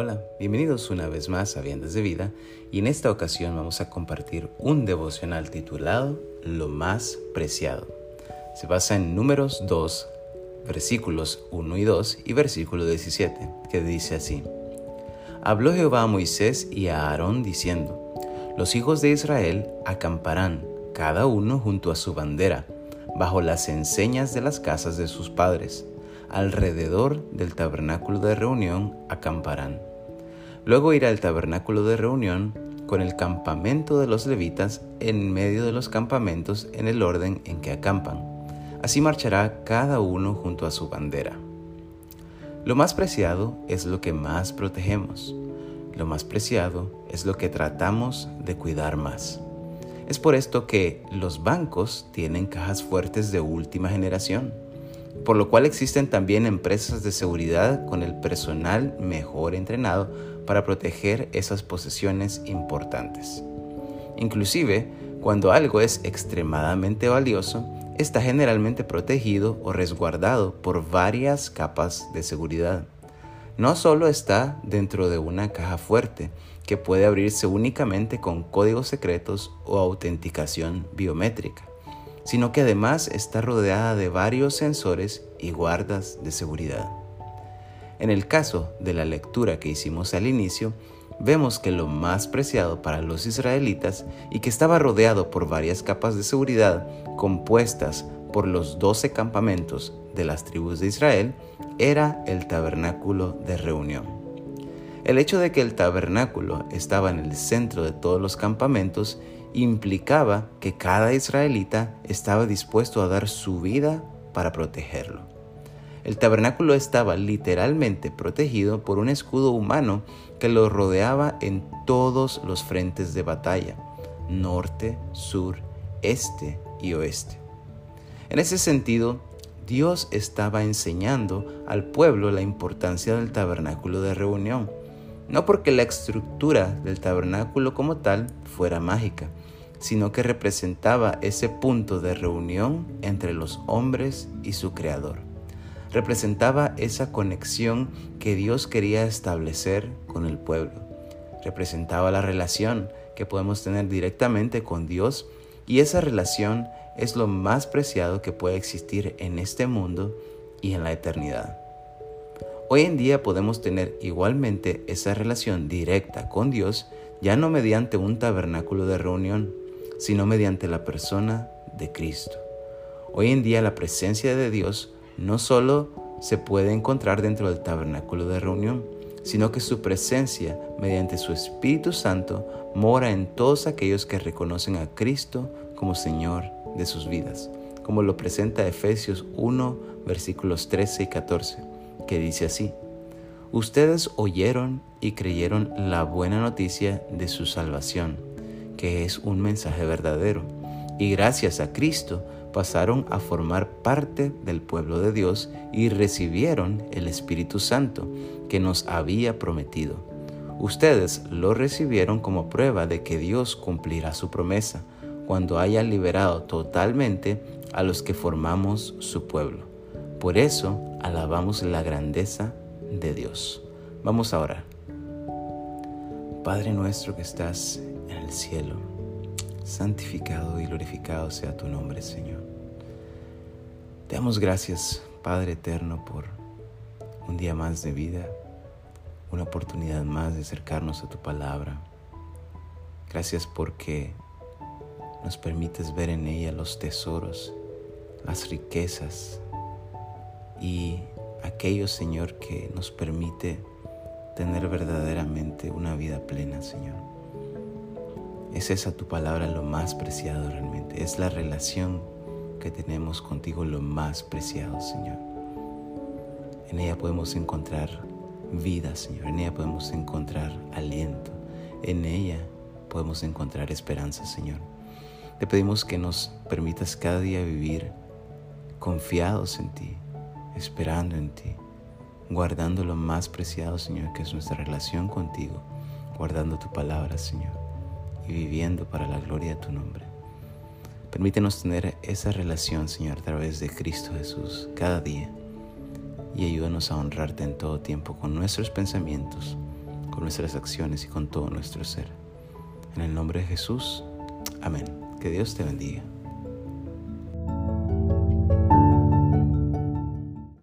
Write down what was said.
Hola, bienvenidos una vez más a Viendas de Vida y en esta ocasión vamos a compartir un devocional titulado Lo más preciado. Se basa en números 2, versículos 1 y 2 y versículo 17, que dice así. Habló Jehová a Moisés y a Aarón diciendo, Los hijos de Israel acamparán, cada uno junto a su bandera, bajo las enseñas de las casas de sus padres alrededor del tabernáculo de reunión acamparán. Luego irá el tabernáculo de reunión con el campamento de los levitas en medio de los campamentos en el orden en que acampan. Así marchará cada uno junto a su bandera. Lo más preciado es lo que más protegemos. Lo más preciado es lo que tratamos de cuidar más. Es por esto que los bancos tienen cajas fuertes de última generación por lo cual existen también empresas de seguridad con el personal mejor entrenado para proteger esas posesiones importantes. Inclusive, cuando algo es extremadamente valioso, está generalmente protegido o resguardado por varias capas de seguridad. No solo está dentro de una caja fuerte, que puede abrirse únicamente con códigos secretos o autenticación biométrica sino que además está rodeada de varios sensores y guardas de seguridad. En el caso de la lectura que hicimos al inicio, vemos que lo más preciado para los israelitas y que estaba rodeado por varias capas de seguridad compuestas por los doce campamentos de las tribus de Israel era el tabernáculo de reunión. El hecho de que el tabernáculo estaba en el centro de todos los campamentos implicaba que cada israelita estaba dispuesto a dar su vida para protegerlo. El tabernáculo estaba literalmente protegido por un escudo humano que lo rodeaba en todos los frentes de batalla, norte, sur, este y oeste. En ese sentido, Dios estaba enseñando al pueblo la importancia del tabernáculo de reunión, no porque la estructura del tabernáculo como tal fuera mágica, sino que representaba ese punto de reunión entre los hombres y su Creador. Representaba esa conexión que Dios quería establecer con el pueblo. Representaba la relación que podemos tener directamente con Dios y esa relación es lo más preciado que puede existir en este mundo y en la eternidad. Hoy en día podemos tener igualmente esa relación directa con Dios ya no mediante un tabernáculo de reunión, sino mediante la persona de Cristo. Hoy en día la presencia de Dios no solo se puede encontrar dentro del tabernáculo de reunión, sino que su presencia, mediante su Espíritu Santo, mora en todos aquellos que reconocen a Cristo como Señor de sus vidas, como lo presenta Efesios 1, versículos 13 y 14, que dice así, Ustedes oyeron y creyeron la buena noticia de su salvación que es un mensaje verdadero. Y gracias a Cristo pasaron a formar parte del pueblo de Dios y recibieron el Espíritu Santo que nos había prometido. Ustedes lo recibieron como prueba de que Dios cumplirá su promesa cuando haya liberado totalmente a los que formamos su pueblo. Por eso alabamos la grandeza de Dios. Vamos a orar. Padre nuestro que estás en el cielo. Santificado y glorificado sea tu nombre, Señor. Te damos gracias, Padre eterno, por un día más de vida, una oportunidad más de acercarnos a tu palabra. Gracias porque nos permites ver en ella los tesoros, las riquezas y aquello, Señor, que nos permite tener verdaderamente una vida plena, Señor. Es esa tu palabra lo más preciado realmente. Es la relación que tenemos contigo lo más preciado, Señor. En ella podemos encontrar vida, Señor. En ella podemos encontrar aliento. En ella podemos encontrar esperanza, Señor. Te pedimos que nos permitas cada día vivir confiados en ti, esperando en ti, guardando lo más preciado, Señor, que es nuestra relación contigo, guardando tu palabra, Señor y viviendo para la gloria de tu nombre. Permítenos tener esa relación, Señor, a través de Cristo Jesús cada día y ayúdanos a honrarte en todo tiempo con nuestros pensamientos con nuestras acciones y con todo nuestro ser. En el nombre de Jesús, amén. Que Dios te bendiga.